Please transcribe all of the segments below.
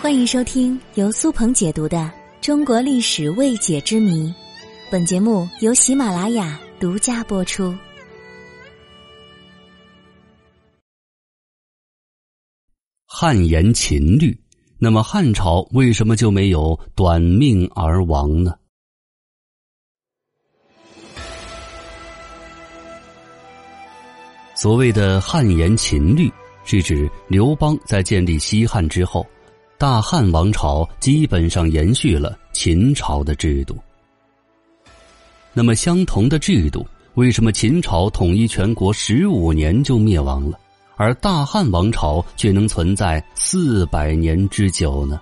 欢迎收听由苏鹏解读的《中国历史未解之谜》，本节目由喜马拉雅独家播出。汉言秦律，那么汉朝为什么就没有短命而亡呢？所谓的汉言秦律，是指刘邦在建立西汉之后。大汉王朝基本上延续了秦朝的制度。那么，相同的制度，为什么秦朝统一全国十五年就灭亡了，而大汉王朝却能存在四百年之久呢？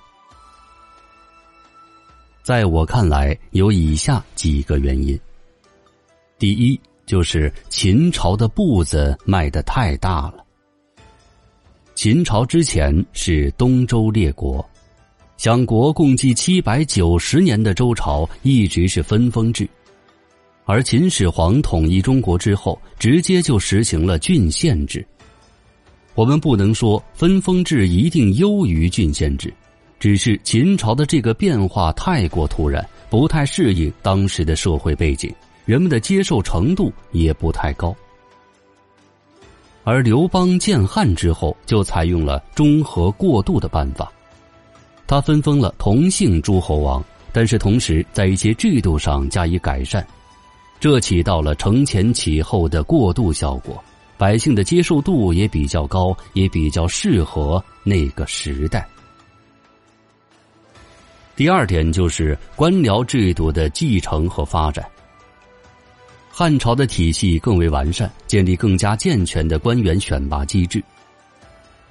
在我看来，有以下几个原因。第一，就是秦朝的步子迈得太大了。秦朝之前是东周列国，享国共计七百九十年的周朝一直是分封制，而秦始皇统一中国之后，直接就实行了郡县制。我们不能说分封制一定优于郡县制，只是秦朝的这个变化太过突然，不太适应当时的社会背景，人们的接受程度也不太高。而刘邦建汉之后，就采用了中和过渡的办法。他分封了同姓诸侯王，但是同时在一些制度上加以改善，这起到了承前启后的过渡效果，百姓的接受度也比较高，也比较适合那个时代。第二点就是官僚制度的继承和发展。汉朝的体系更为完善，建立更加健全的官员选拔机制。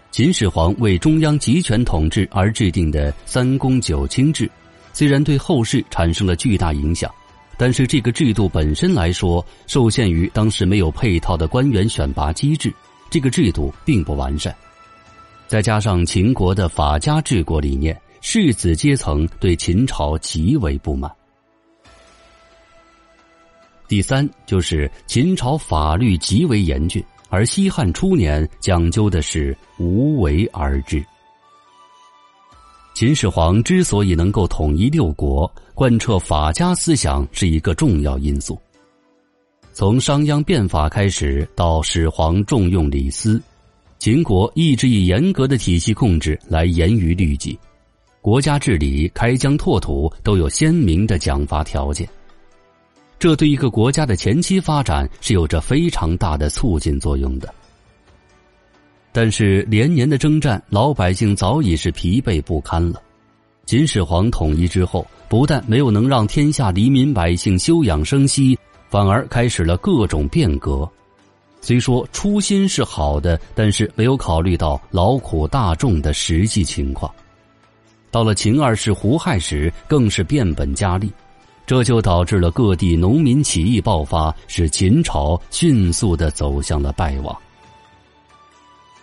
秦始皇为中央集权统治而制定的三公九卿制，虽然对后世产生了巨大影响，但是这个制度本身来说，受限于当时没有配套的官员选拔机制，这个制度并不完善。再加上秦国的法家治国理念，士子阶层对秦朝极为不满。第三就是秦朝法律极为严峻，而西汉初年讲究的是无为而治。秦始皇之所以能够统一六国，贯彻法家思想是一个重要因素。从商鞅变法开始，到始皇重用李斯，秦国一直以严格的体系控制来严于律己，国家治理、开疆拓土都有鲜明的奖罚条件。这对一个国家的前期发展是有着非常大的促进作用的。但是连年的征战，老百姓早已是疲惫不堪了。秦始皇统一之后，不但没有能让天下黎民百姓休养生息，反而开始了各种变革。虽说初心是好的，但是没有考虑到劳苦大众的实际情况。到了秦二世胡亥时，更是变本加厉。这就导致了各地农民起义爆发，使秦朝迅速的走向了败亡。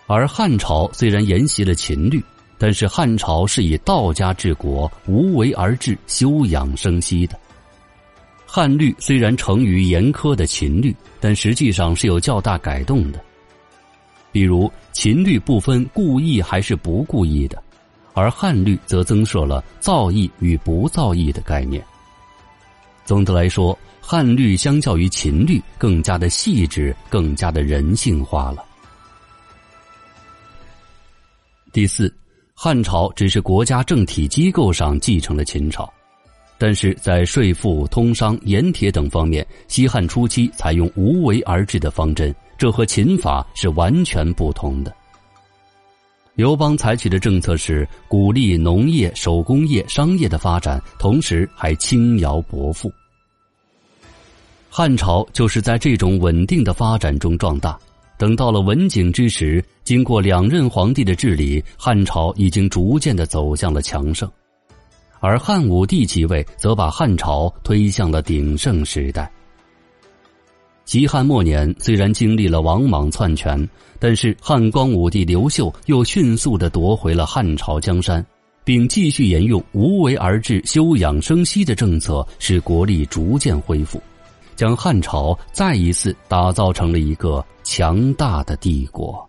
而汉朝虽然沿袭了秦律，但是汉朝是以道家治国，无为而治，休养生息的。汉律虽然成于严苛的秦律，但实际上是有较大改动的。比如秦律不分故意还是不故意的，而汉律则增设了造诣与不造诣的概念。总的来说，汉律相较于秦律更加的细致，更加的人性化了。第四，汉朝只是国家政体机构上继承了秦朝，但是在税赋、通商、盐铁等方面，西汉初期采用无为而治的方针，这和秦法是完全不同的。刘邦采取的政策是鼓励农业、手工业、商业的发展，同时还轻徭薄赋。汉朝就是在这种稳定的发展中壮大。等到了文景之时，经过两任皇帝的治理，汉朝已经逐渐的走向了强盛。而汉武帝即位，则把汉朝推向了鼎盛时代。西汉末年，虽然经历了王莽篡权，但是汉光武帝刘秀又迅速的夺回了汉朝江山，并继续沿用无为而治、休养生息的政策，使国力逐渐恢复，将汉朝再一次打造成了一个强大的帝国。